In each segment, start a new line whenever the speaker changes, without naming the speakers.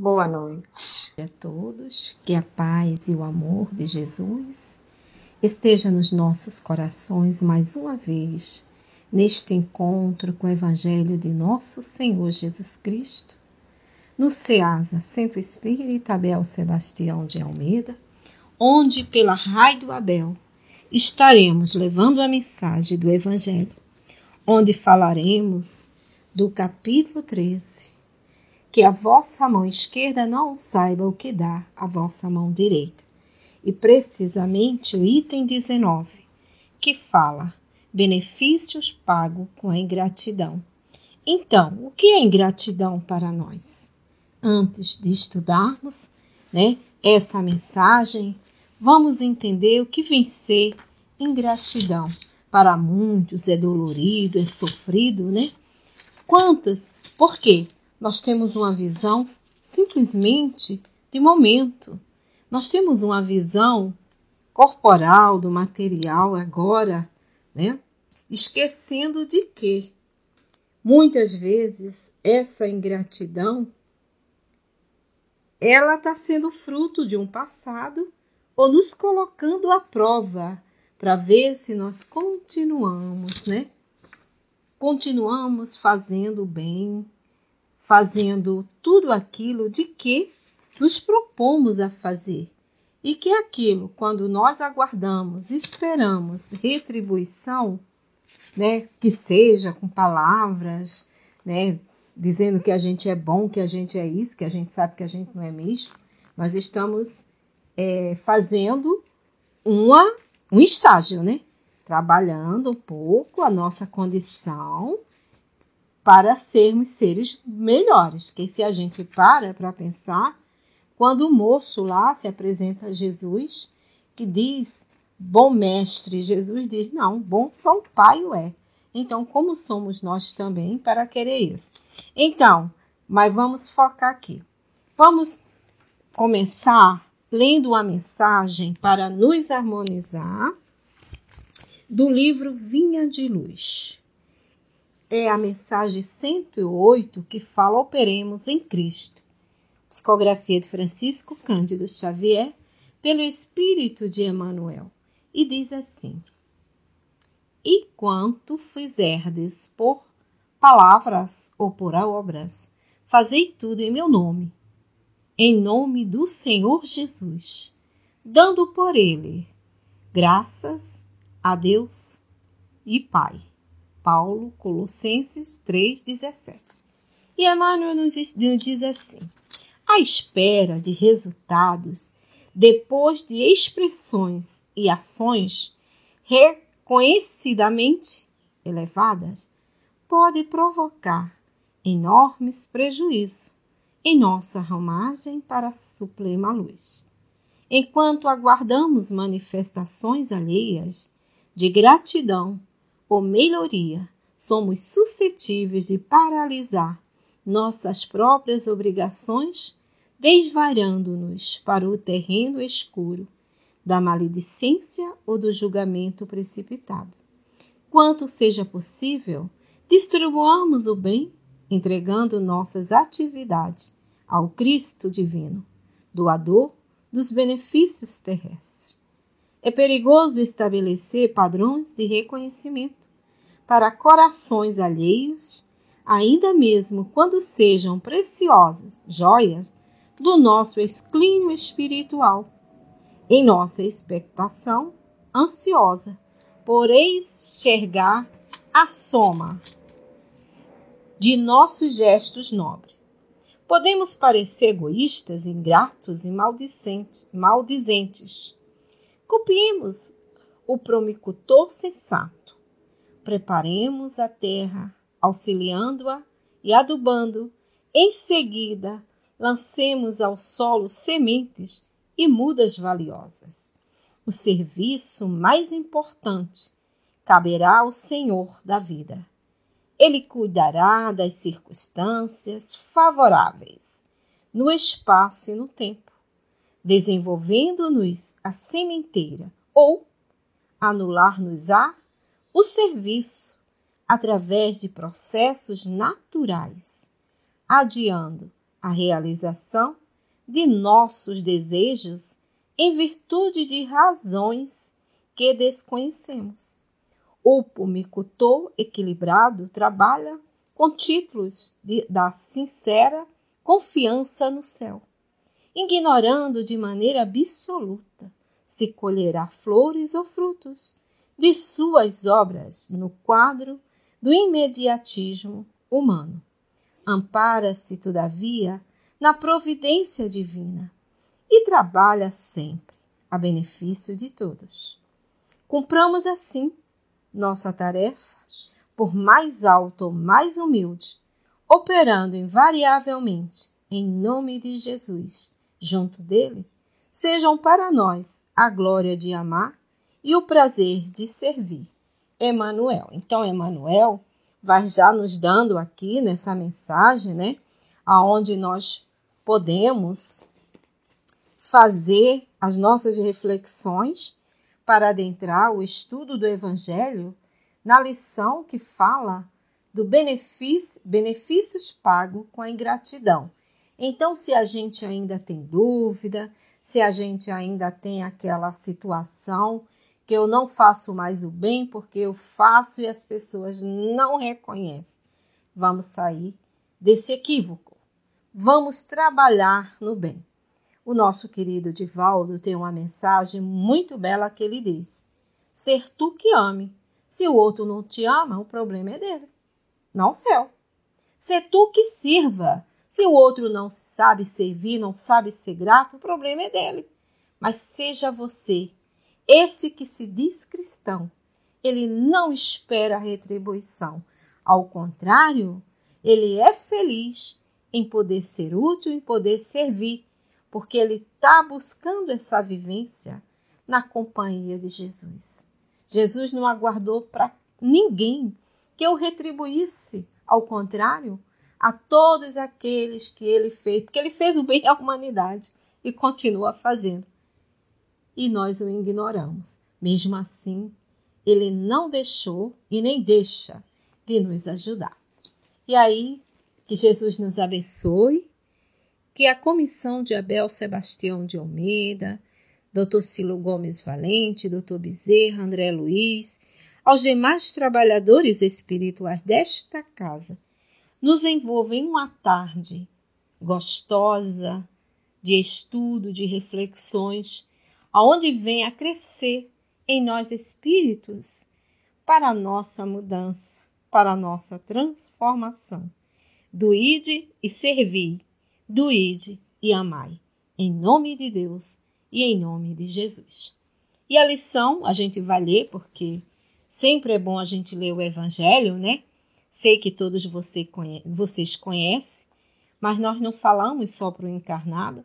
Boa noite a todos. Que a paz e o amor de Jesus esteja nos nossos corações mais uma vez neste encontro com o Evangelho de nosso Senhor Jesus Cristo, no SEASA Centro Espírita Abel Sebastião de Almeida, onde pela Raio do Abel estaremos levando a mensagem do Evangelho, onde falaremos do capítulo 13 que a vossa mão esquerda não saiba o que dá a vossa mão direita. E precisamente o item 19, que fala benefícios pagos com a ingratidão. Então, o que é ingratidão para nós? Antes de estudarmos né, essa mensagem, vamos entender o que vem ser ingratidão. Para muitos é dolorido, é sofrido, né? Quantas? Por quê? Nós temos uma visão simplesmente de momento. Nós temos uma visão corporal do material agora, né? Esquecendo de que muitas vezes essa ingratidão ela está sendo fruto de um passado ou nos colocando à prova para ver se nós continuamos, né? Continuamos fazendo bem, fazendo tudo aquilo de que nos propomos a fazer. E que aquilo, quando nós aguardamos, esperamos retribuição, né, que seja com palavras, né, dizendo que a gente é bom, que a gente é isso, que a gente sabe que a gente não é mesmo, nós estamos é, fazendo uma, um estágio, né? Trabalhando um pouco a nossa condição para sermos seres melhores. Que se a gente para para pensar, quando o moço lá se apresenta a Jesus, que diz, bom mestre, Jesus diz, não, bom só o Pai o é. Então, como somos nós também para querer isso? Então, mas vamos focar aqui. Vamos começar lendo uma mensagem para nos harmonizar do livro Vinha de Luz é a mensagem 108 que fala operemos em Cristo. Psicografia de Francisco Cândido Xavier, pelo Espírito de Emmanuel. E diz assim: E quanto fizerdes por palavras ou por obras, fazei tudo em meu nome, em nome do Senhor Jesus, dando por ele graças a Deus e Pai. Paulo, Colossenses 3,17. E Emmanuel nos diz assim: à espera de resultados, depois de expressões e ações reconhecidamente elevadas, pode provocar enormes prejuízos em nossa ramagem para a suprema luz. Enquanto aguardamos manifestações alheias de gratidão ou melhoria, somos suscetíveis de paralisar nossas próprias obrigações, desvariando-nos para o terreno escuro da maledicência ou do julgamento precipitado. Quanto seja possível, distribuamos o bem, entregando nossas atividades ao Cristo divino, doador dos benefícios terrestres. É perigoso estabelecer padrões de reconhecimento para corações alheios, ainda mesmo quando sejam preciosas joias do nosso esclínio espiritual, em nossa expectação ansiosa por enxergar a soma de nossos gestos nobres. Podemos parecer egoístas, ingratos e maldizentes, maldizentes Copiemos o promicultor sensato. Preparemos a terra, auxiliando-a e adubando. Em seguida, lancemos ao solo sementes e mudas valiosas. O serviço mais importante caberá ao Senhor da vida. Ele cuidará das circunstâncias favoráveis no espaço e no tempo desenvolvendo-nos a sementeira, ou anular-nos-á o serviço através de processos naturais, adiando a realização de nossos desejos em virtude de razões que desconhecemos. O pumicultor equilibrado trabalha com títulos de, da sincera confiança no céu, ignorando de maneira absoluta se colherá flores ou frutos de suas obras no quadro do imediatismo humano. Ampara-se, todavia, na providência divina e trabalha sempre a benefício de todos. Cumpramos assim nossa tarefa, por mais alta ou mais humilde, operando invariavelmente em nome de Jesus, junto dele, sejam para nós a glória de amar e o prazer de servir. Emanuel. Então, Emanuel vai já nos dando aqui nessa mensagem, né, aonde nós podemos fazer as nossas reflexões para adentrar o estudo do Evangelho na lição que fala do benefício, benefícios pagos com a ingratidão. Então, se a gente ainda tem dúvida, se a gente ainda tem aquela situação que eu não faço mais o bem porque eu faço e as pessoas não reconhecem, vamos sair desse equívoco. Vamos trabalhar no bem. O nosso querido Divaldo tem uma mensagem muito bela que ele diz: Ser tu que ame. Se o outro não te ama, o problema é dele, não seu. Ser tu que sirva. Se o outro não sabe servir, não sabe ser grato, o problema é dele. Mas seja você, esse que se diz cristão, ele não espera retribuição. Ao contrário, ele é feliz em poder ser útil, em poder servir porque ele está buscando essa vivência na companhia de Jesus. Jesus não aguardou para ninguém que eu retribuísse, ao contrário, a todos aqueles que ele fez, porque ele fez o bem à humanidade e continua fazendo. E nós o ignoramos. Mesmo assim, ele não deixou e nem deixa de nos ajudar. E aí, que Jesus nos abençoe que a comissão de Abel Sebastião de Almeida, Dr. Silo Gomes Valente, Dr. Bezerra, André Luiz, aos demais trabalhadores espirituais desta casa, nos envolvem uma tarde gostosa de estudo, de reflexões, aonde vem a crescer em nós espíritos para a nossa mudança, para a nossa transformação. Do ide e servir do ide e amai, em nome de Deus e em nome de Jesus. E a lição a gente vai ler, porque sempre é bom a gente ler o Evangelho, né? Sei que todos vocês conhecem, mas nós não falamos só para o encarnado,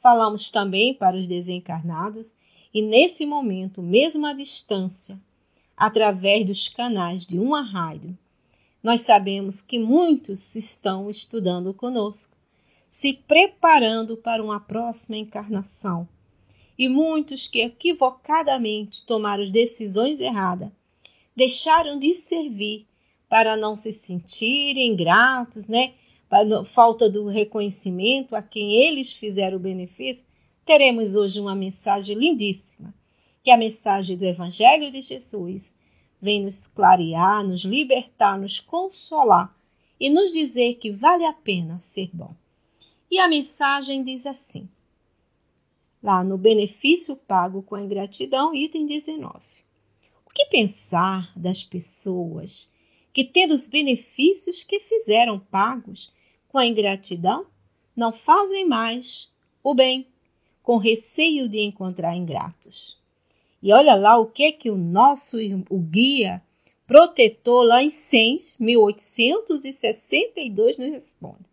falamos também para os desencarnados, e nesse momento, mesmo à distância, através dos canais de uma rádio, nós sabemos que muitos estão estudando conosco se preparando para uma próxima encarnação. E muitos que equivocadamente tomaram decisões erradas deixaram de servir para não se sentirem gratos, né? Falta do reconhecimento a quem eles fizeram o benefício, teremos hoje uma mensagem lindíssima, que é a mensagem do Evangelho de Jesus vem nos clarear, nos libertar, nos consolar e nos dizer que vale a pena ser bom. E a mensagem diz assim: lá no benefício pago com a ingratidão, item 19. O que pensar das pessoas que, tendo os benefícios que fizeram pagos com a ingratidão, não fazem mais o bem, com receio de encontrar ingratos? E olha lá o que que o nosso o guia protetor lá em 100, 1862 nos responde.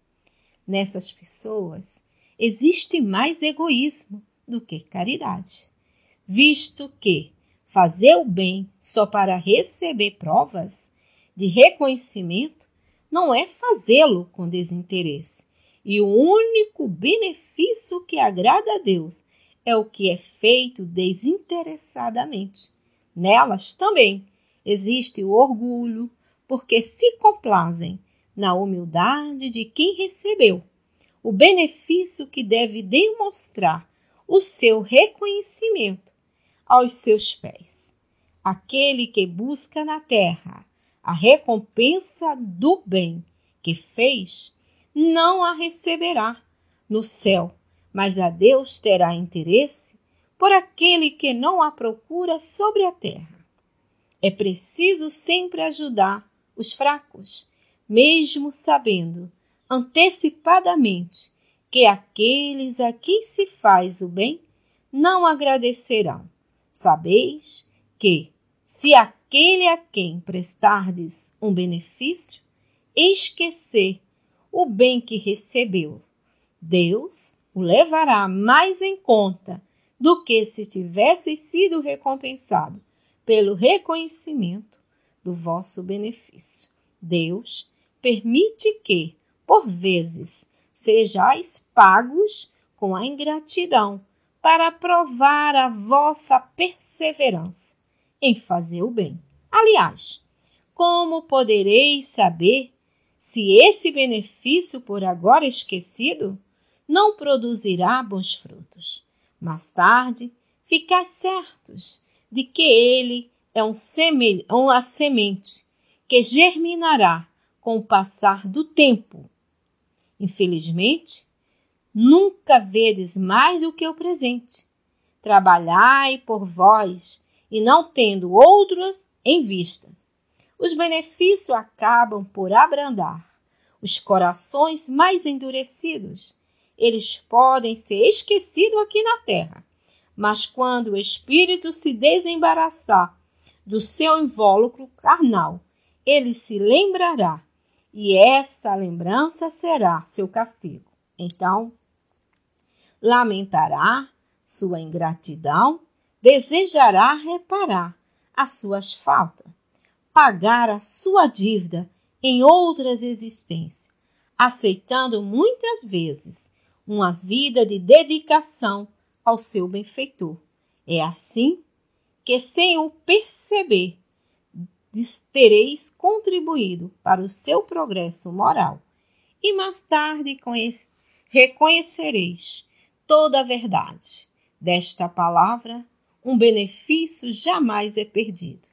Nessas pessoas existe mais egoísmo do que caridade, visto que fazer o bem só para receber provas de reconhecimento não é fazê-lo com desinteresse. E o único benefício que agrada a Deus é o que é feito desinteressadamente. Nelas também existe o orgulho, porque se complazem na humildade de quem recebeu, o benefício que deve demonstrar o seu reconhecimento aos seus pés. Aquele que busca na terra a recompensa do bem que fez, não a receberá no céu, mas a Deus terá interesse por aquele que não a procura sobre a terra. É preciso sempre ajudar os fracos, mesmo sabendo antecipadamente que aqueles a quem se faz o bem não agradecerão. Sabeis que, se aquele a quem prestardes um benefício esquecer o bem que recebeu, Deus o levará mais em conta do que se tivesse sido recompensado pelo reconhecimento do vosso benefício. Deus permite que, por vezes, sejais pagos com a ingratidão para provar a vossa perseverança em fazer o bem. Aliás, como podereis saber se esse benefício por agora esquecido não produzirá bons frutos? Mais tarde, ficais certos de que ele é um uma semente que germinará com o passar do tempo. Infelizmente, nunca vedes mais do que o presente. Trabalhai por vós e não tendo outros em vista. Os benefícios acabam por abrandar os corações mais endurecidos. Eles podem ser esquecidos aqui na terra, mas quando o espírito se desembaraçar do seu invólucro carnal, ele se lembrará, e esta lembrança será seu castigo. Então, lamentará sua ingratidão, desejará reparar as suas faltas, pagar a sua dívida em outras existências, aceitando muitas vezes uma vida de dedicação ao seu benfeitor. É assim que, sem o perceber, tereis contribuído para o seu progresso moral e mais tarde reconhecereis toda a verdade. Desta palavra, um benefício jamais é perdido.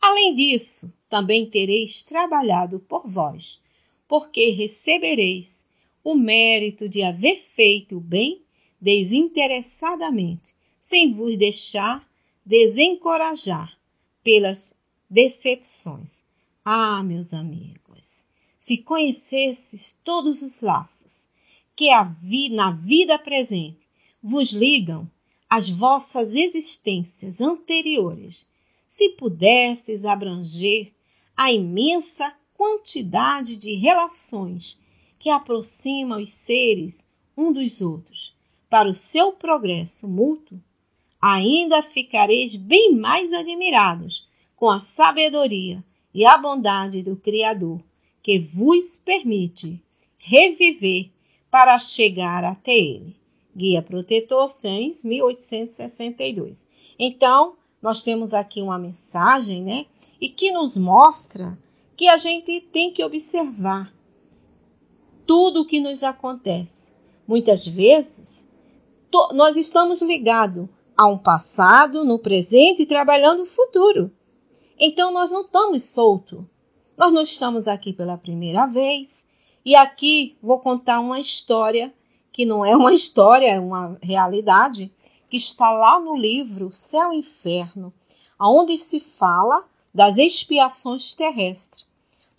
Além disso, também tereis trabalhado por vós, porque recebereis o mérito de haver feito o bem desinteressadamente, sem vos deixar desencorajar pelas decepções. Ah, meus amigos, se conhecesses todos os laços que na vida presente vos ligam às vossas existências anteriores, se pudesses abranger a imensa quantidade de relações que aproximam os seres um dos outros, para o seu progresso mútuo, ainda ficareis bem mais admirados com a sabedoria e a bondade do Criador, que vos permite reviver para chegar até Ele. Guia Protetor 100, 1862. Então, nós temos aqui uma mensagem, né? E que nos mostra que a gente tem que observar tudo o que nos acontece. Muitas vezes, nós estamos ligados a um passado, no presente e trabalhando no futuro. Então nós não estamos soltos. Nós não estamos aqui pela primeira vez. E aqui vou contar uma história que não é uma história, é uma realidade que está lá no livro Céu e Inferno, onde se fala das expiações terrestres.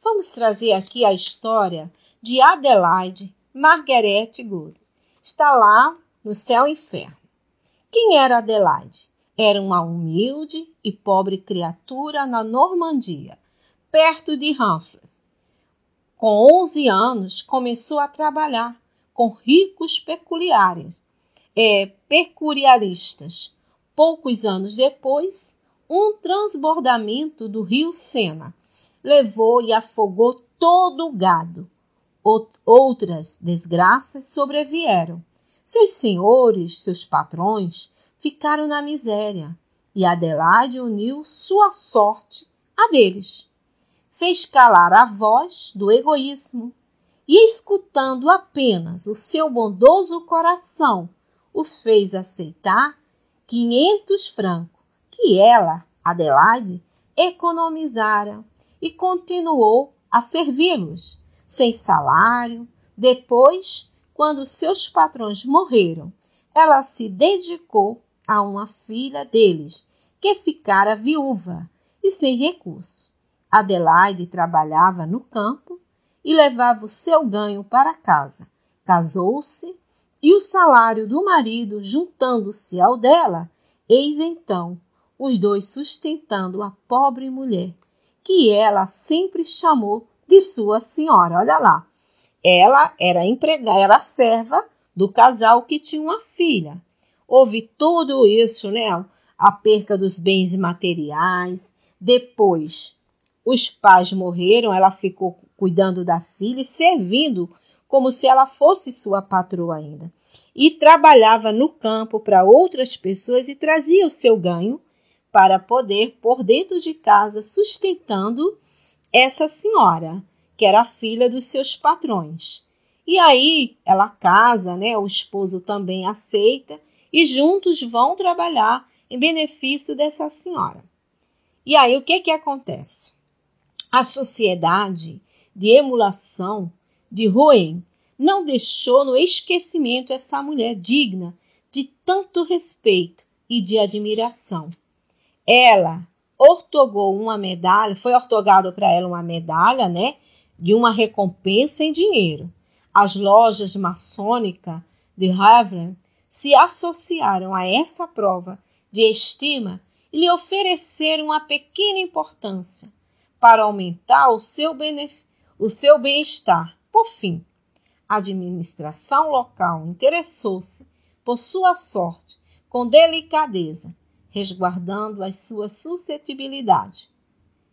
Vamos trazer aqui a história de Adelaide Margarete Gose. Está lá no Céu e Inferno. Quem era Adelaide? Era uma humilde e pobre criatura na Normandia, perto de Humphreys. Com 11 anos, começou a trabalhar com ricos peculiares, é, peculiaristas. Poucos anos depois, um transbordamento do rio Sena levou e afogou todo o gado. Outras desgraças sobrevieram seus senhores, seus patrões, ficaram na miséria e Adelaide uniu sua sorte à deles. Fez calar a voz do egoísmo e escutando apenas o seu bondoso coração, os fez aceitar quinhentos francos que ela, Adelaide, economizara e continuou a servi-los, sem salário. Depois, quando seus patrões morreram, ela se dedicou a uma filha deles, que ficara viúva e sem recurso. Adelaide trabalhava no campo e levava o seu ganho para casa. Casou-se e o salário do marido, juntando-se ao dela, eis então os dois sustentando a pobre mulher, que ela sempre chamou de sua senhora. Olha lá, ela era empregada, era serva do casal que tinha uma filha. Houve tudo isso, né? A perca dos bens materiais. Depois, os pais morreram, ela ficou cuidando da filha e servindo como se ela fosse sua patroa ainda. E trabalhava no campo para outras pessoas e trazia o seu ganho para poder pôr dentro de casa sustentando essa senhora, que era filha dos seus patrões. E aí ela casa, né? O esposo também aceita e juntos vão trabalhar em benefício dessa senhora. E aí o que que acontece? A sociedade de emulação de Roen não deixou no esquecimento essa mulher digna de tanto respeito e de admiração. Ela ortogou uma medalha, foi ortogado para ela uma medalha, né, de uma recompensa em dinheiro. As lojas maçônicas de Havre se associaram a essa prova de estima e lhe ofereceram uma pequena importância para aumentar o seu o seu bem-estar. Por fim, a administração local interessou-se por sua sorte com delicadeza, resguardando as suas suscetibilidades.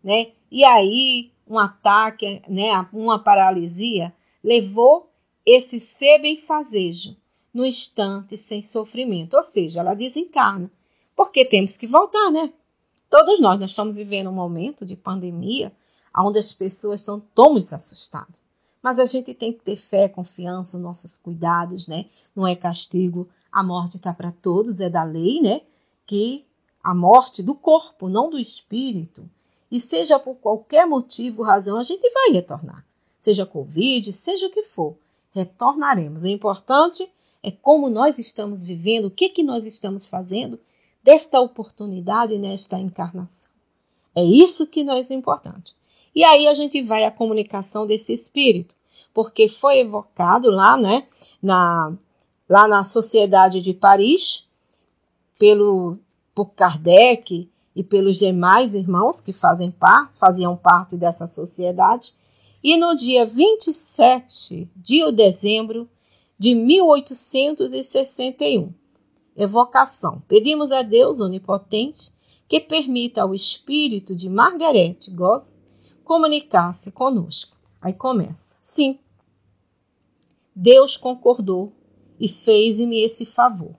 Né? E aí, um ataque, né, uma paralisia, levou esse ser benfazejo no instante sem sofrimento. Ou seja, ela desencarna. Porque temos que voltar, né? Todos nós, nós estamos vivendo um momento de pandemia onde as pessoas estão tão assustadas. Mas a gente tem que ter fé, confiança, nossos cuidados, né? Não é castigo. A morte está para todos, é da lei, né? Que a morte do corpo, não do espírito. E seja por qualquer motivo, razão, a gente vai retornar. Seja Covid, seja o que for, retornaremos. O importante é como nós estamos vivendo, o que, que nós estamos fazendo desta oportunidade nesta encarnação. É isso que nós é importante. E aí a gente vai à comunicação desse espírito, porque foi evocado lá, né, na, lá na Sociedade de Paris, pelo, por Kardec e pelos demais irmãos que fazem parte, faziam parte dessa sociedade, e no dia 27 de dezembro de 1861. Evocação. Pedimos a Deus Onipotente que permita ao espírito de Margaret Goss comunicar-se conosco. Aí começa. Sim, Deus concordou e fez-me esse favor.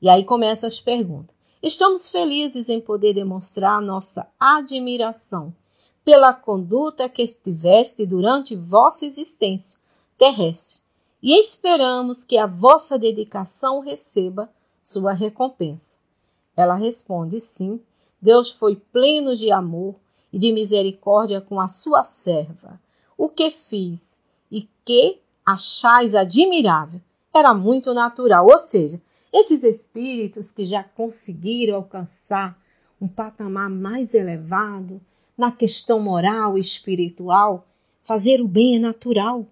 E aí começa as perguntas. Estamos felizes em poder demonstrar nossa admiração pela conduta que tiveste durante vossa existência terrestre e esperamos que a vossa dedicação receba sua recompensa. Ela responde: sim, Deus foi pleno de amor e de misericórdia com a sua serva. O que fiz e que achais admirável era muito natural, ou seja, esses espíritos que já conseguiram alcançar um patamar mais elevado na questão moral e espiritual, fazer o bem é natural,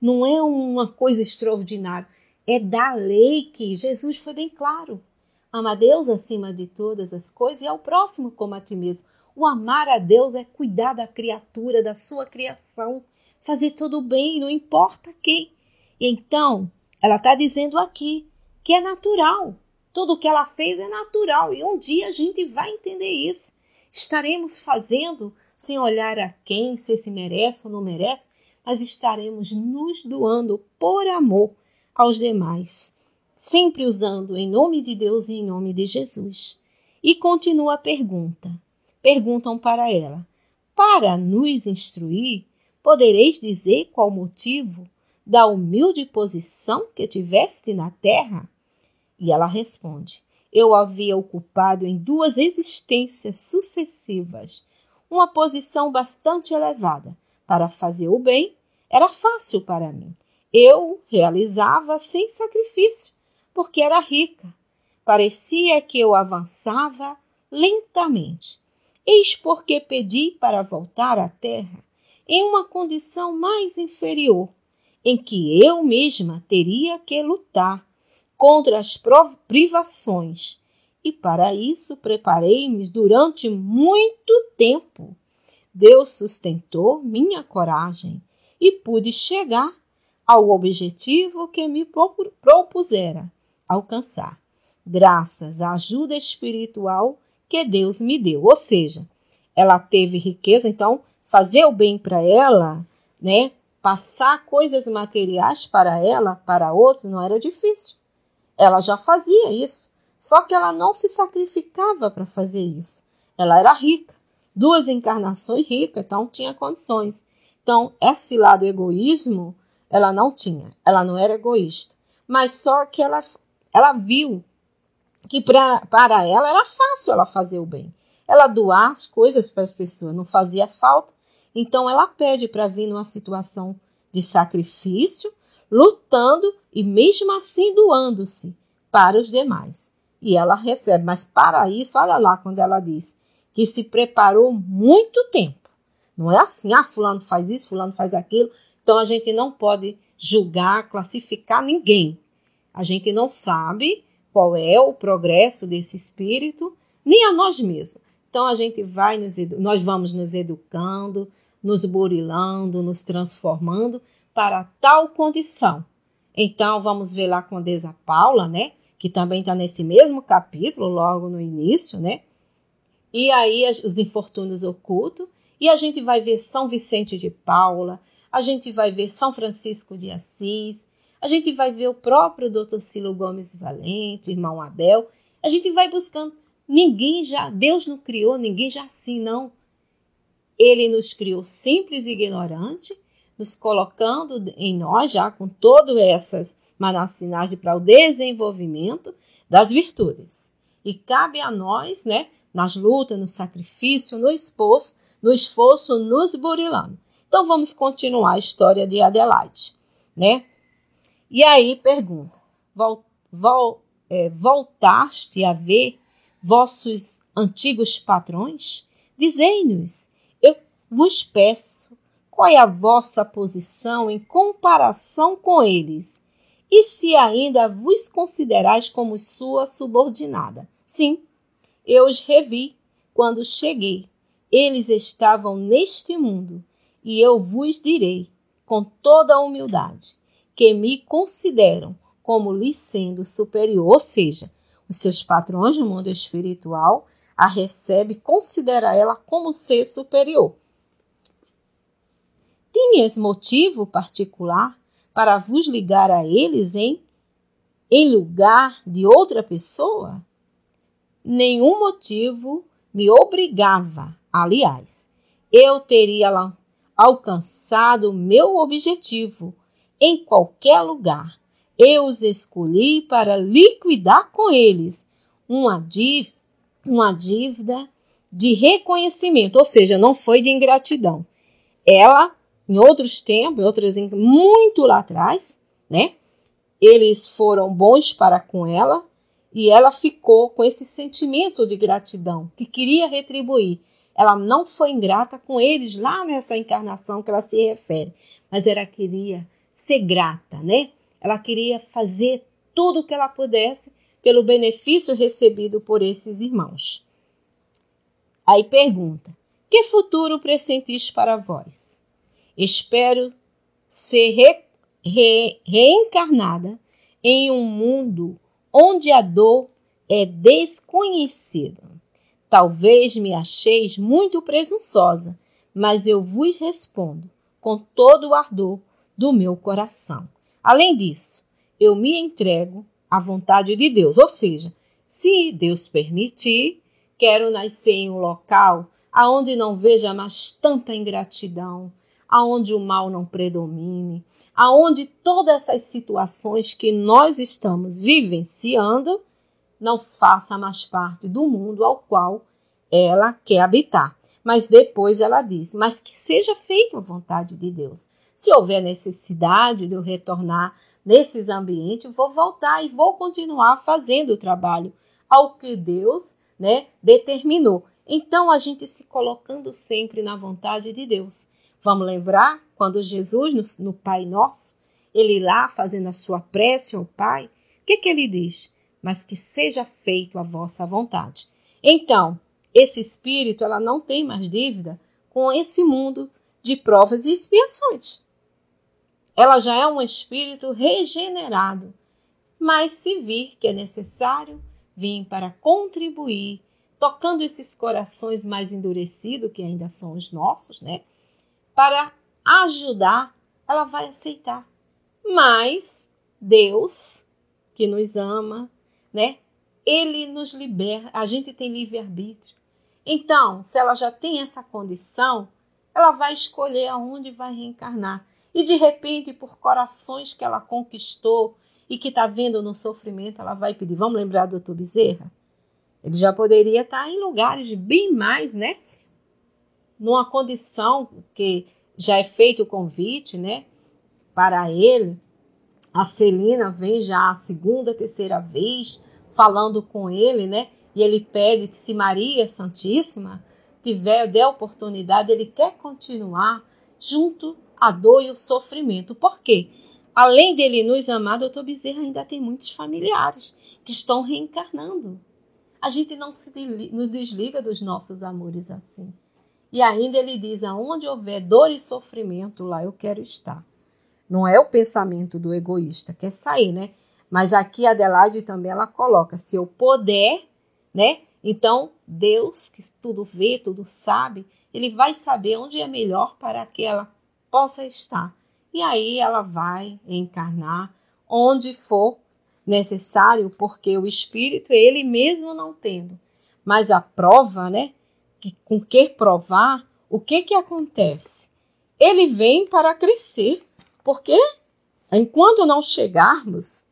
não é uma coisa extraordinária, é da lei que Jesus foi bem claro. Ama a Deus acima de todas as coisas e ao próximo como a ti mesmo. O amar a Deus é cuidar da criatura, da sua criação, fazer tudo bem, não importa quem. Então, ela está dizendo aqui que é natural. Tudo que ela fez é natural e um dia a gente vai entender isso. Estaremos fazendo sem olhar a quem, se se merece ou não merece, mas estaremos nos doando por amor aos demais, sempre usando em nome de Deus e em nome de Jesus. E continua a pergunta: perguntam para ela: Para nos instruir, podereis dizer qual motivo da humilde posição que tiveste na terra? E ela responde: Eu havia ocupado em duas existências sucessivas uma posição bastante elevada. Para fazer o bem era fácil para mim. Eu realizava sem sacrifício, porque era rica. Parecia que eu avançava lentamente. Eis porque pedi para voltar à terra em uma condição mais inferior, em que eu mesma teria que lutar contra as privações. E para isso preparei-me durante muito tempo. Deus sustentou minha coragem e pude chegar ao objetivo que me propusera alcançar, graças à ajuda espiritual que Deus me deu. Ou seja, ela teve riqueza, então fazer o bem para ela, né? Passar coisas materiais para ela, para outro, não era difícil. Ela já fazia isso, só que ela não se sacrificava para fazer isso. Ela era rica, duas encarnações ricas, então tinha condições. Então, esse lado egoísmo, ela não tinha, ela não era egoísta. Mas só que ela, ela viu que pra, para ela era fácil ela fazer o bem. Ela doar as coisas para as pessoas, não fazia falta. Então ela pede para vir numa situação de sacrifício, lutando e mesmo assim doando-se para os demais. E ela recebe. Mas para isso, olha lá quando ela diz que se preparou muito tempo. Não é assim, ah, fulano faz isso, fulano faz aquilo. Então a gente não pode julgar, classificar ninguém. A gente não sabe qual é o progresso desse espírito, nem a nós mesmos. Então a gente vai nos nós vamos nos educando, nos burilando, nos transformando para tal condição. Então vamos ver lá com Desa Paula, né? Que também está nesse mesmo capítulo, logo no início, né? E aí os infortúnios ocultos. E a gente vai ver São Vicente de Paula, a gente vai ver São Francisco de Assis, a gente vai ver o próprio Dr. Silo Gomes Valente, irmão Abel. A gente vai buscando. Ninguém já, Deus não criou ninguém já assim, não. Ele nos criou simples e ignorante, nos colocando em nós já com todas essas manacinagens para o desenvolvimento das virtudes. E cabe a nós, né, nas lutas, no sacrifício, no esforço, no esforço, nos burilando. Então vamos continuar a história de Adelaide, né? E aí pergunta: vol, vol, é, voltaste a ver vossos antigos patrões? Dizei-nos, eu vos peço, qual é a vossa posição em comparação com eles? E se ainda vos considerais como sua subordinada? Sim, eu os revi quando cheguei. Eles estavam neste mundo, e eu vos direi, com toda a humildade, que me consideram como lhe sendo superior, ou seja, os seus patrões no mundo espiritual a recebe, considera ela como ser superior. Tinhas motivo particular para vos ligar a eles em, em lugar de outra pessoa? Nenhum motivo me obrigava, aliás, eu teria alcançado meu objetivo em qualquer lugar. Eu os escolhi para liquidar com eles uma dívida, uma dívida de reconhecimento, ou seja, não foi de ingratidão. Ela, em outros tempos, em muito lá atrás, né? Eles foram bons para com ela e ela ficou com esse sentimento de gratidão que queria retribuir. Ela não foi ingrata com eles lá nessa encarnação que ela se refere, mas ela queria ser grata, né? Ela queria fazer tudo o que ela pudesse pelo benefício recebido por esses irmãos. Aí pergunta: Que futuro pressentis para vós? Espero ser re, re, reencarnada em um mundo onde a dor é desconhecida. Talvez me acheis muito presunçosa, mas eu vos respondo com todo o ardor do meu coração. Além disso, eu me entrego à vontade de Deus, ou seja, se Deus permitir, quero nascer em um local aonde não veja mais tanta ingratidão, aonde o mal não predomine, aonde todas essas situações que nós estamos vivenciando não faça mais parte do mundo ao qual ela quer habitar. Mas depois ela diz: mas que seja feita a vontade de Deus. Se houver necessidade de eu retornar nesses ambientes, vou voltar e vou continuar fazendo o trabalho ao que Deus né, determinou. Então, a gente se colocando sempre na vontade de Deus. Vamos lembrar quando Jesus, no, no Pai Nosso, ele lá fazendo a sua prece ao Pai, o que, que ele diz? Mas que seja feito a vossa vontade. Então, esse espírito, ela não tem mais dívida com esse mundo de provas e expiações. Ela já é um espírito regenerado, mas se vir que é necessário, vir para contribuir, tocando esses corações mais endurecidos, que ainda são os nossos, né? Para ajudar, ela vai aceitar. Mas Deus, que nos ama, né? Ele nos libera, a gente tem livre-arbítrio. Então, se ela já tem essa condição, ela vai escolher aonde vai reencarnar. E de repente, por corações que ela conquistou e que está vendo no sofrimento, ela vai pedir. Vamos lembrar do doutor Bezerra? Ele já poderia estar tá em lugares bem mais, né? Numa condição que já é feito o convite, né? Para ele. A Celina vem já a segunda, terceira vez falando com ele, né? E ele pede que se Maria Santíssima tiver, der oportunidade, ele quer continuar junto a dor e o sofrimento. Por quê? Além dele nos amar, doutor Bezerra ainda tem muitos familiares que estão reencarnando. A gente não se nos desliga dos nossos amores assim. E ainda ele diz: aonde houver dor e sofrimento, lá eu quero estar. Não é o pensamento do egoísta, quer sair, né? Mas aqui a Adelaide também ela coloca: se eu puder, né? Então, Deus, que tudo vê, tudo sabe, ele vai saber onde é melhor para que ela possa estar. E aí ela vai encarnar onde for necessário, porque o espírito, ele mesmo não tendo, mas a prova, né, que, com que provar, o que que acontece? Ele vem para crescer, porque enquanto não chegarmos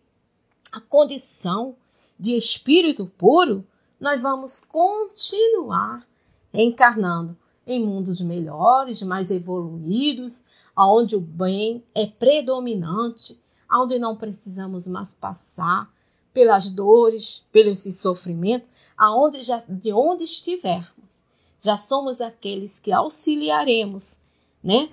à condição de espírito puro, nós vamos continuar encarnando em mundos melhores, mais evoluídos, onde o bem é predominante, onde não precisamos mais passar pelas dores, pelo esse sofrimento, aonde já, de onde estivermos, já somos aqueles que auxiliaremos, né?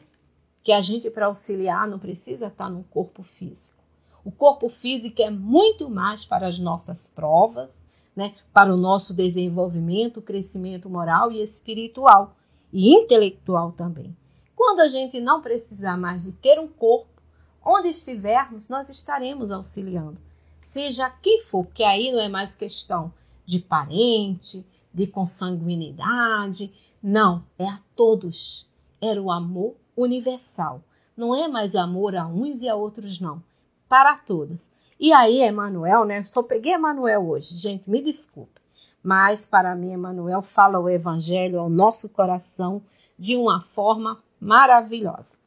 Que a gente para auxiliar não precisa estar no corpo físico. O corpo físico é muito mais para as nossas provas, né? Para o nosso desenvolvimento, crescimento moral e espiritual e intelectual também. Quando a gente não precisar mais de ter um corpo, onde estivermos, nós estaremos auxiliando. Seja quem for, porque aí não é mais questão de parente, de consanguinidade. Não, é a todos. Era o amor universal. Não é mais amor a uns e a outros, não. Para todos. E aí, Emanuel, né? Só peguei Emanuel hoje, gente, me desculpe. Mas para mim, Emanuel fala o evangelho ao nosso coração de uma forma maravilhosa.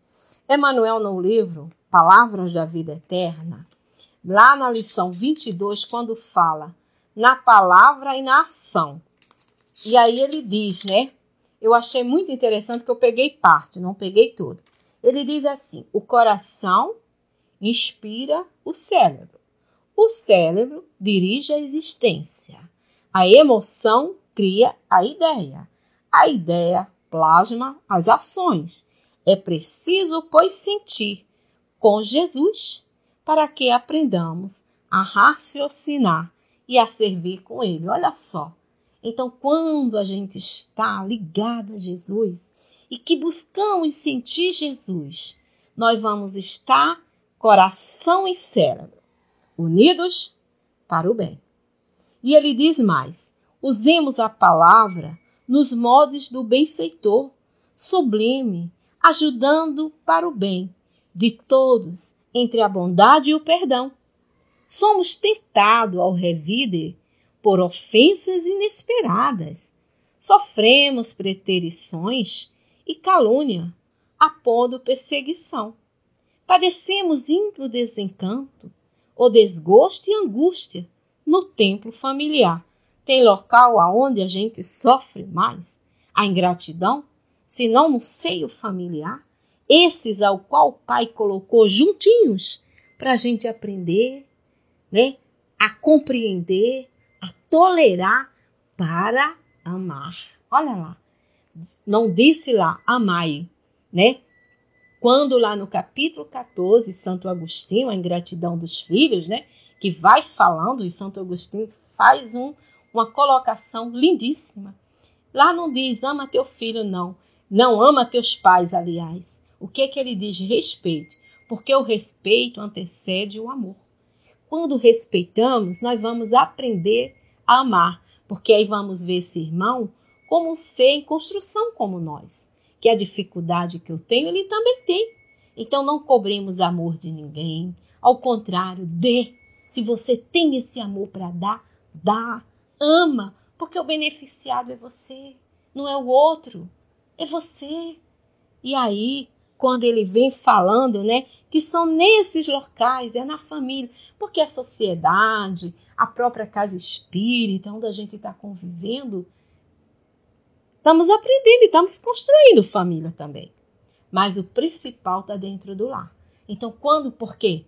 Emanuel, no livro Palavras da Vida Eterna, lá na lição 22, quando fala na palavra e na ação. E aí ele diz, né? Eu achei muito interessante que eu peguei parte, não peguei tudo. Ele diz assim: o coração inspira o cérebro. O cérebro dirige a existência. A emoção cria a ideia. A ideia plasma as ações. É preciso, pois, sentir com Jesus para que aprendamos a raciocinar e a servir com Ele. Olha só. Então, quando a gente está ligado a Jesus e que buscamos sentir Jesus, nós vamos estar coração e cérebro unidos para o bem. E ele diz mais: usemos a palavra nos modos do benfeitor, sublime, ajudando para o bem de todos entre a bondade e o perdão. Somos tentados ao revide por ofensas inesperadas. Sofremos preterições e calúnia. apondo perseguição. Padecemos ímpio desencanto, o desgosto e angústia no templo familiar. Tem local aonde a gente sofre mais a ingratidão, se não no seio familiar, esses ao qual o pai colocou juntinhos para a gente aprender, né, a compreender, a tolerar para amar. Olha lá, não disse lá amai, né? Quando lá no capítulo 14, Santo Agostinho, a ingratidão dos filhos, né? Que vai falando, e Santo Agostinho faz um, uma colocação lindíssima. Lá não diz ama teu filho, não. Não ama teus pais, aliás. O que é que ele diz? Respeito. Porque o respeito antecede o amor. Quando respeitamos, nós vamos aprender a amar. Porque aí vamos ver esse irmão como um ser em construção como nós. Que a dificuldade que eu tenho, ele também tem. Então não cobrimos amor de ninguém. Ao contrário, dê. Se você tem esse amor para dar, dá. Ama, porque o beneficiado é você, não é o outro, é você. E aí, quando ele vem falando, né, que são nesses locais, é na família, porque a sociedade, a própria casa espírita, onde a gente está convivendo, estamos aprendendo e estamos construindo família também. Mas o principal está dentro do lar. Então, quando, por quê?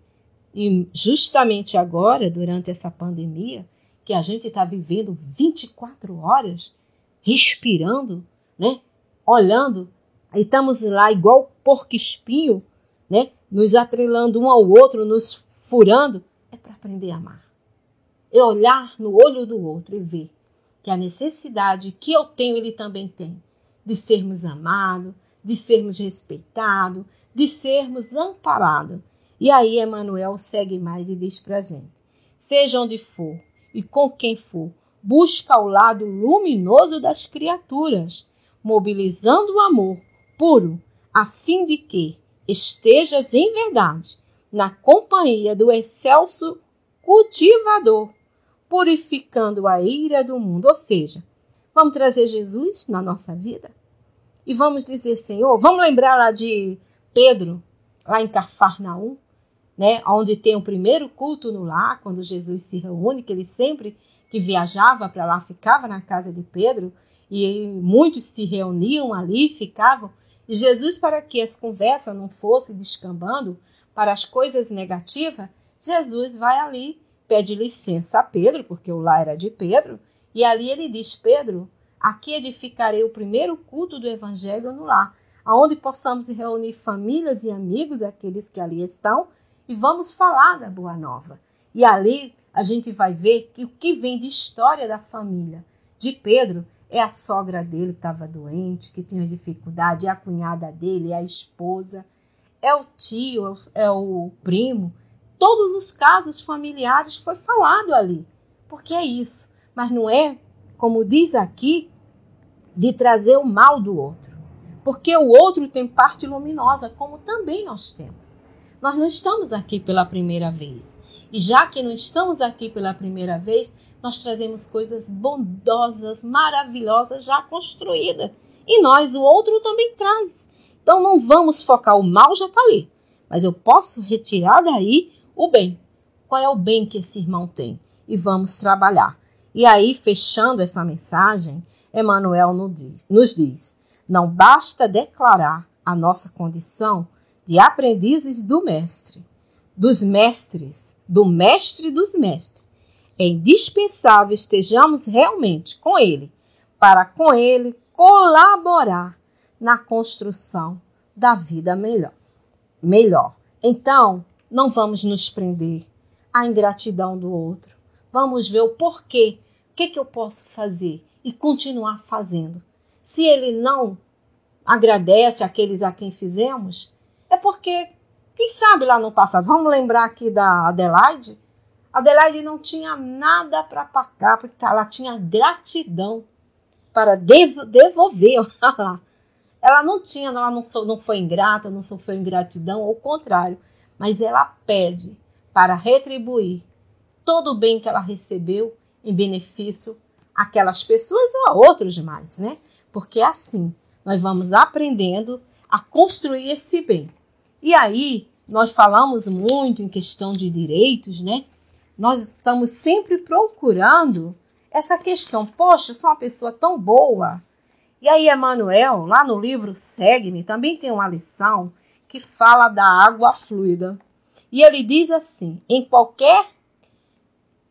E justamente agora, durante essa pandemia, que a gente está vivendo 24 horas, respirando, né? Olhando, aí estamos lá igual porco espinho, né? Nos atrelando um ao outro, nos furando, é para aprender a amar. É olhar no olho do outro e ver que a necessidade que eu tenho, ele também tem, de sermos amados, de sermos respeitados, de sermos amparados. E aí Emmanuel segue mais e diz para a gente: seja onde for, e com quem for, busca o lado luminoso das criaturas, mobilizando o amor puro, a fim de que estejas em verdade na companhia do excelso cultivador, purificando a ira do mundo. Ou seja, vamos trazer Jesus na nossa vida e vamos dizer, Senhor, vamos lembrar lá de Pedro, lá em Cafarnaum, né, onde tem o primeiro culto no lar, quando Jesus se reúne, que ele sempre que viajava para lá ficava na casa de Pedro, e muitos se reuniam ali, ficavam, e Jesus, para que as conversas não fossem descambando para as coisas negativas, Jesus vai ali, pede licença a Pedro, porque o lar era de Pedro, e ali ele diz: Pedro, aqui edificarei o primeiro culto do evangelho no lar, aonde possamos reunir famílias e amigos, aqueles que ali estão, e vamos falar da Boa Nova. E ali a gente vai ver que o que vem de história da família de Pedro é a sogra dele que estava doente, que tinha dificuldade, é a cunhada dele, é a esposa, é o tio, é o primo. Todos os casos familiares foi falado ali. Porque é isso. Mas não é, como diz aqui, de trazer o mal do outro. Porque o outro tem parte luminosa, como também nós temos. Nós não estamos aqui pela primeira vez. E já que não estamos aqui pela primeira vez, nós trazemos coisas bondosas, maravilhosas, já construídas. E nós, o outro, também traz. Então não vamos focar, o mal já está ali. Mas eu posso retirar daí o bem. Qual é o bem que esse irmão tem? E vamos trabalhar. E aí, fechando essa mensagem, Emmanuel nos diz: não basta declarar a nossa condição de aprendizes do mestre, dos mestres, do mestre dos mestres. É indispensável estejamos realmente com ele, para com ele colaborar na construção da vida melhor. Melhor. Então, não vamos nos prender à ingratidão do outro. Vamos ver o porquê. O que, que eu posso fazer e continuar fazendo. Se ele não agradece aqueles a quem fizemos, é porque, quem sabe lá no passado, vamos lembrar aqui da Adelaide? Adelaide não tinha nada para pagar, porque ela tinha gratidão para devolver. ela não tinha, ela não, não foi ingrata, não sofreu ingratidão, ao contrário, mas ela pede para retribuir todo o bem que ela recebeu em benefício àquelas pessoas ou a outros demais, né? Porque assim nós vamos aprendendo a construir esse bem. E aí, nós falamos muito em questão de direitos, né? Nós estamos sempre procurando essa questão. Poxa, eu sou uma pessoa tão boa. E aí, Emmanuel, lá no livro Segue-me, também tem uma lição que fala da água fluida. E ele diz assim: em qualquer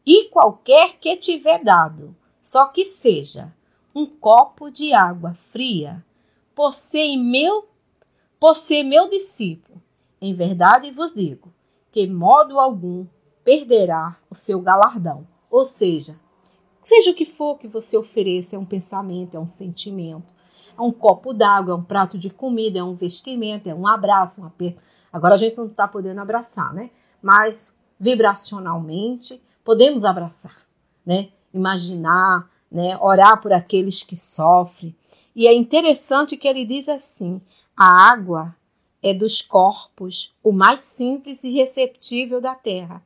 e qualquer que tiver dado, só que seja um copo de água fria, por ser meu, por ser meu discípulo, em verdade vos digo, que modo algum perderá o seu galardão. Ou seja, seja o que for que você ofereça, é um pensamento, é um sentimento, é um copo d'água, é um prato de comida, é um vestimento, é um abraço, um aperto. Agora a gente não está podendo abraçar, né? Mas vibracionalmente podemos abraçar, né? Imaginar, né? Orar por aqueles que sofrem. E é interessante que ele diz assim: a água é dos corpos o mais simples e receptível da terra.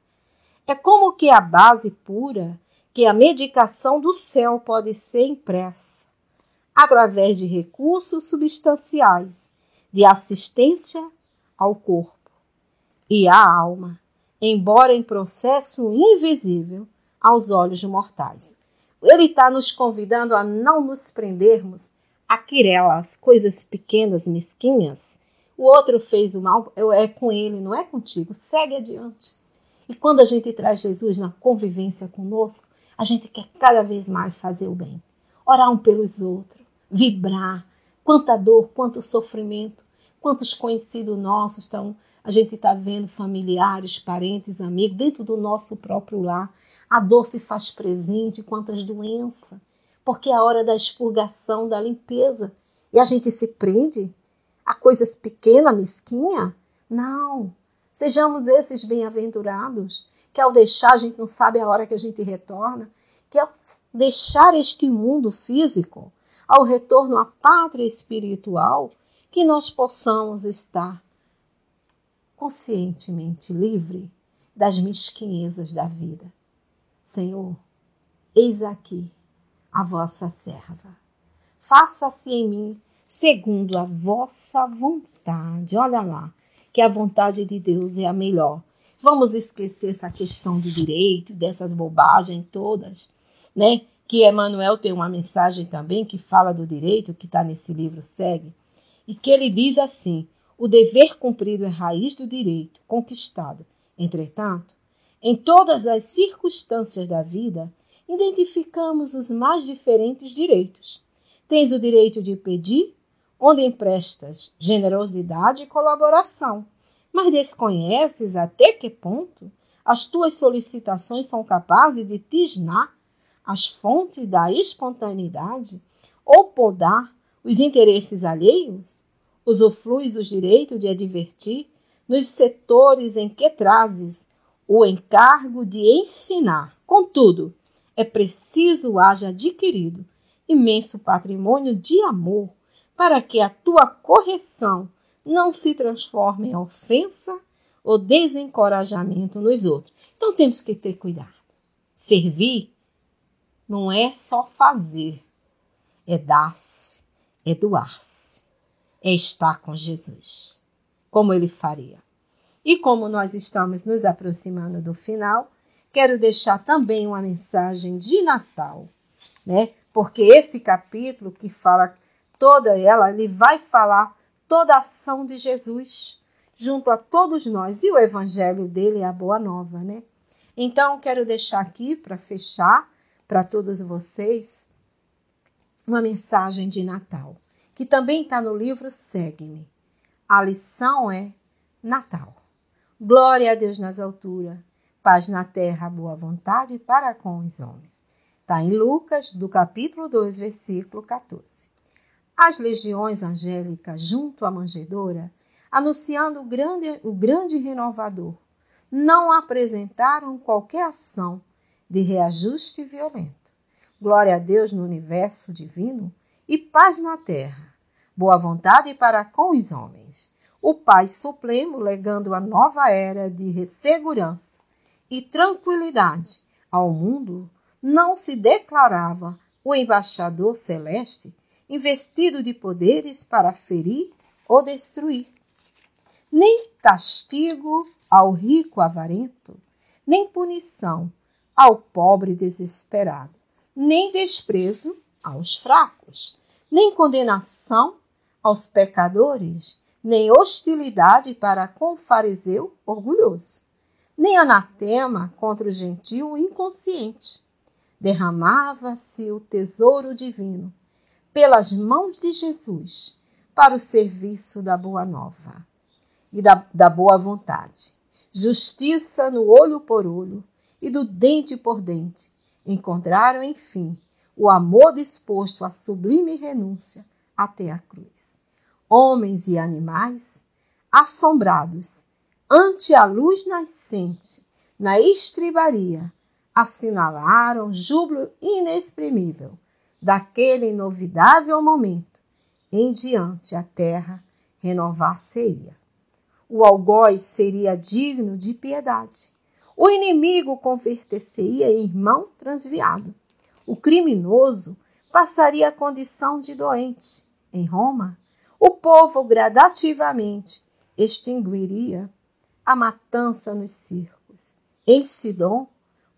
É como que a base pura que a medicação do céu pode ser impressa através de recursos substanciais de assistência ao corpo e à alma, embora em processo invisível aos olhos mortais. Ele está nos convidando a não nos prendermos a quirelas, coisas pequenas, mesquinhas. O outro fez o mal, é com ele, não é contigo. Segue adiante. E quando a gente traz Jesus na convivência conosco, a gente quer cada vez mais fazer o bem. Orar um pelos outros, vibrar. Quanta dor, quanto sofrimento, quantos conhecidos nossos estão. A gente está vendo familiares, parentes, amigos, dentro do nosso próprio lar. A dor se faz presente, quantas doenças porque é a hora da expurgação, da limpeza. E a gente se prende a coisas pequenas, mesquinha? Não. Sejamos esses bem-aventurados, que ao deixar a gente não sabe a hora que a gente retorna, que ao deixar este mundo físico, ao retorno à pátria espiritual, que nós possamos estar conscientemente livre das mesquinhezas da vida. Senhor, eis aqui a vossa serva. Faça-se em mim segundo a vossa vontade. Olha lá, que a vontade de Deus é a melhor. Vamos esquecer essa questão de direito, dessas bobagens todas, né? Que Emmanuel tem uma mensagem também que fala do direito, que está nesse livro, segue, e que ele diz assim: o dever cumprido é raiz do direito conquistado. Entretanto, em todas as circunstâncias da vida, identificamos os mais diferentes direitos. Tens o direito de pedir, onde emprestas generosidade e colaboração, mas desconheces até que ponto as tuas solicitações são capazes de tisnar as fontes da espontaneidade ou podar os interesses alheios? Usufruis os direitos de advertir nos setores em que trazes o encargo de ensinar. Contudo, é preciso haja adquirido imenso patrimônio de amor para que a tua correção não se transforme em ofensa ou desencorajamento nos outros. Então temos que ter cuidado. Servir não é só fazer, é dar-se, é doar-se, é estar com Jesus, como ele faria. E como nós estamos nos aproximando do final, quero deixar também uma mensagem de Natal, né? Porque esse capítulo que fala toda ela, ele vai falar toda a ação de Jesus junto a todos nós e o evangelho dele é a boa nova, né? Então quero deixar aqui para fechar para todos vocês uma mensagem de Natal, que também está no livro Segue-me. A lição é Natal. Glória a Deus nas alturas paz na terra, boa vontade para com os homens. Está em Lucas, do capítulo 2, versículo 14. As legiões angélicas junto à manjedoura, anunciando o grande, o grande renovador, não apresentaram qualquer ação de reajuste violento. Glória a Deus no universo divino e paz na terra, boa vontade para com os homens. O Pai Supremo legando a nova era de segurança e tranquilidade ao mundo, não se declarava o embaixador celeste investido de poderes para ferir ou destruir. Nem castigo ao rico avarento, nem punição ao pobre desesperado, nem desprezo aos fracos, nem condenação aos pecadores, nem hostilidade para com o fariseu orgulhoso, nem anatema contra o gentil inconsciente. Derramava-se o tesouro divino pelas mãos de Jesus para o serviço da boa nova e da, da boa vontade. Justiça no olho por olho e do dente por dente. Encontraram, enfim, o amor disposto à sublime renúncia até a cruz. Homens e animais, assombrados ante a luz nascente, na estribaria, assinalaram júbilo inexprimível daquele inovidável momento em diante a terra renovar-se-ia. O algoz seria digno de piedade. O inimigo converter-se-ia em irmão transviado. O criminoso passaria a condição de doente. Em Roma, o povo gradativamente extinguiria a matança nos circos. Em Sidom,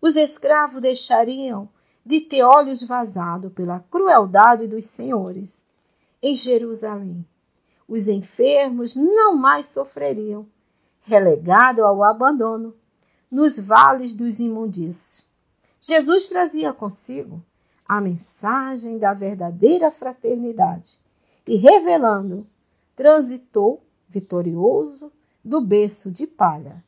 os escravos deixariam de ter olhos vazados pela crueldade dos senhores. Em Jerusalém, os enfermos não mais sofreriam, relegado ao abandono, nos vales dos imundícios. Jesus trazia consigo a mensagem da verdadeira fraternidade e, revelando, transitou vitorioso do berço de palha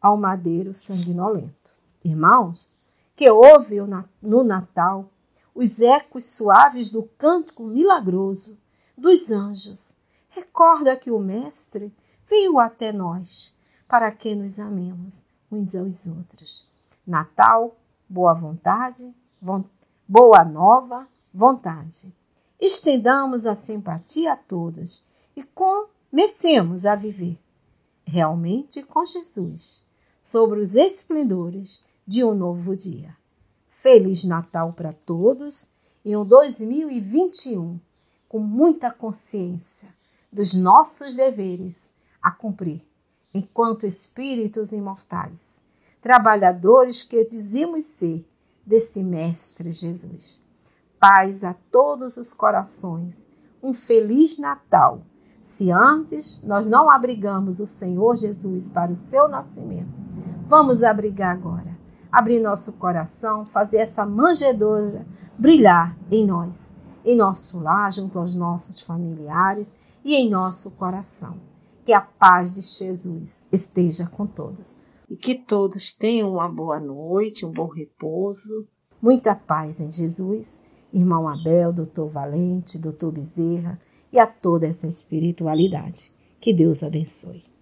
ao madeiro sanguinolento. Irmãos, que houve no Natal os ecos suaves do cântico milagroso dos anjos Recorda que o Mestre veio até nós para que nos amemos uns aos outros. Natal, boa vontade, boa nova vontade. Estendamos a simpatia a todos e comecemos a viver realmente com Jesus sobre os esplendores de um novo dia. Feliz Natal para todos e um 2021 com muita consciência dos nossos deveres a cumprir, enquanto espíritos imortais, trabalhadores que dizemos ser desse Mestre Jesus. Paz a todos os corações, um feliz Natal. Se antes nós não abrigamos o Senhor Jesus para o seu nascimento, vamos abrigar agora. Abrir nosso coração, fazer essa manjedoura brilhar em nós, em nosso lar, junto aos nossos familiares e em nosso coração. Que a paz de Jesus esteja com todos. E que todos tenham uma boa noite, um bom repouso, muita paz em Jesus. Irmão Abel, doutor Valente, doutor Bezerra e a toda essa espiritualidade. Que Deus abençoe.